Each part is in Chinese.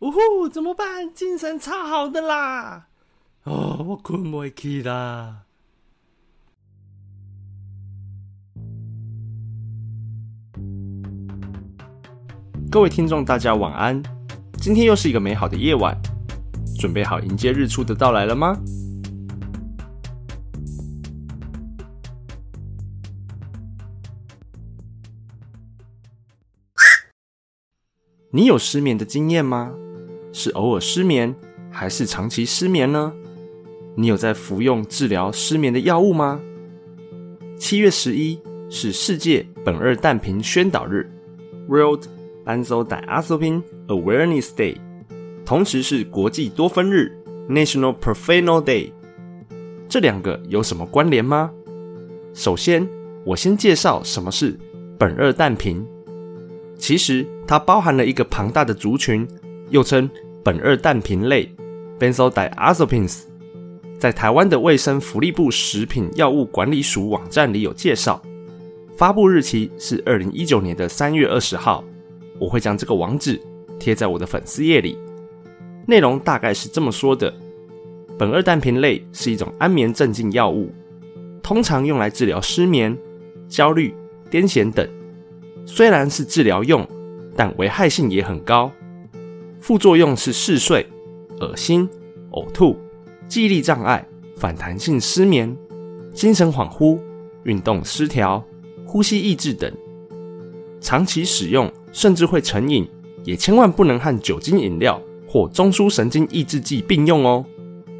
呜呼，怎么办？精神超好的啦！哦，我困不起啦。各位听众，大家晚安。今天又是一个美好的夜晚，准备好迎接日出的到来了吗？你有失眠的经验吗？是偶尔失眠，还是长期失眠呢？你有在服用治疗失眠的药物吗？七月十一是世界苯二氮平宣导日 （World Benzodiazepine Awareness Day），同时是国际多酚日 （National Profenol Day）。这两个有什么关联吗？首先，我先介绍什么是苯二氮平。其实它包含了一个庞大的族群，又称苯二氮平类 （Benzodiazepines）。在台湾的卫生福利部食品药物管理署网站里有介绍，发布日期是二零一九年的三月二十号。我会将这个网址贴在我的粉丝页里。内容大概是这么说的：苯二氮平类是一种安眠镇静药物，通常用来治疗失眠、焦虑、癫痫等。虽然是治疗用，但危害性也很高。副作用是嗜睡、恶心、呕吐、记忆力障碍、反弹性失眠、精神恍惚、运动失调、呼吸抑制等。长期使用甚至会成瘾，也千万不能和酒精饮料或中枢神经抑制剂并用哦。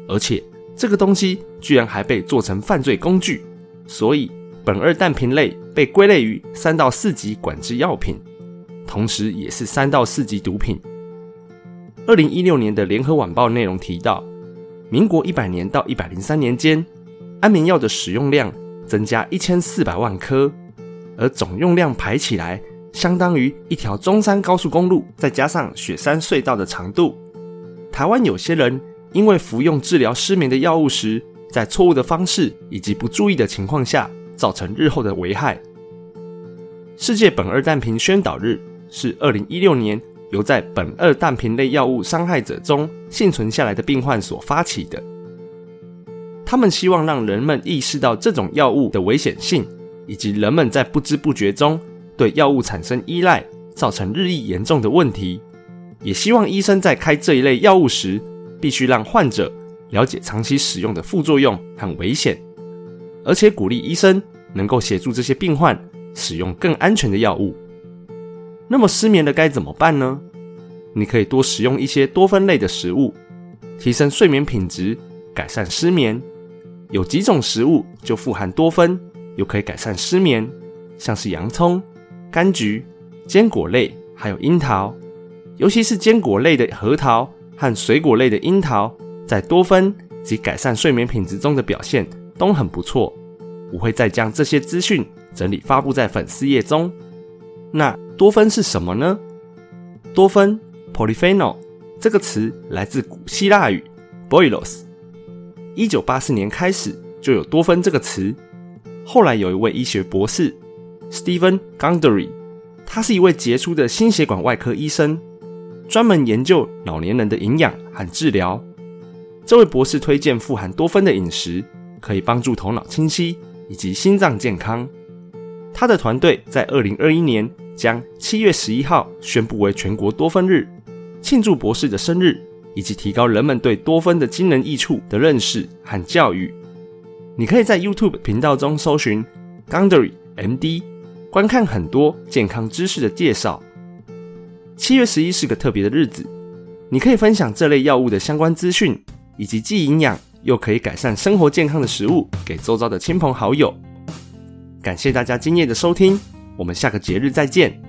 而且这个东西居然还被做成犯罪工具，所以。苯二氮平类被归类于三到四级管制药品，同时也是三到四级毒品。二零一六年的联合晚报内容提到，民国一百年到一百零三年间，安眠药的使用量增加一千四百万颗，而总用量排起来，相当于一条中山高速公路再加上雪山隧道的长度。台湾有些人因为服用治疗失眠的药物时，在错误的方式以及不注意的情况下。造成日后的危害。世界苯二氮平宣导日是二零一六年由在苯二氮平类药物伤害者中幸存下来的病患所发起的。他们希望让人们意识到这种药物的危险性，以及人们在不知不觉中对药物产生依赖，造成日益严重的问题。也希望医生在开这一类药物时，必须让患者了解长期使用的副作用和危险。而且鼓励医生能够协助这些病患使用更安全的药物。那么失眠的该怎么办呢？你可以多食用一些多酚类的食物，提升睡眠品质，改善失眠。有几种食物就富含多酚，又可以改善失眠，像是洋葱、柑橘、坚果类，还有樱桃。尤其是坚果类的核桃和水果类的樱桃，在多酚及改善睡眠品质中的表现。都很不错，我会再将这些资讯整理发布在粉丝页中。那多酚是什么呢？多酚 （polyphenol） 这个词来自古希腊语 “boilos”。一九八四年开始就有多酚这个词。后来有一位医学博士 Stephen Gundry，他是一位杰出的心血管外科医生，专门研究老年人的营养和治疗。这位博士推荐富含多酚的饮食。可以帮助头脑清晰以及心脏健康。他的团队在二零二一年将七月十一号宣布为全国多酚日，庆祝博士的生日，以及提高人们对多酚的惊人益处的认识和教育。你可以在 YouTube 频道中搜寻 Gundry MD，观看很多健康知识的介绍。七月十一是个特别的日子，你可以分享这类药物的相关资讯以及既营养。又可以改善生活健康的食物，给周遭的亲朋好友。感谢大家今夜的收听，我们下个节日再见。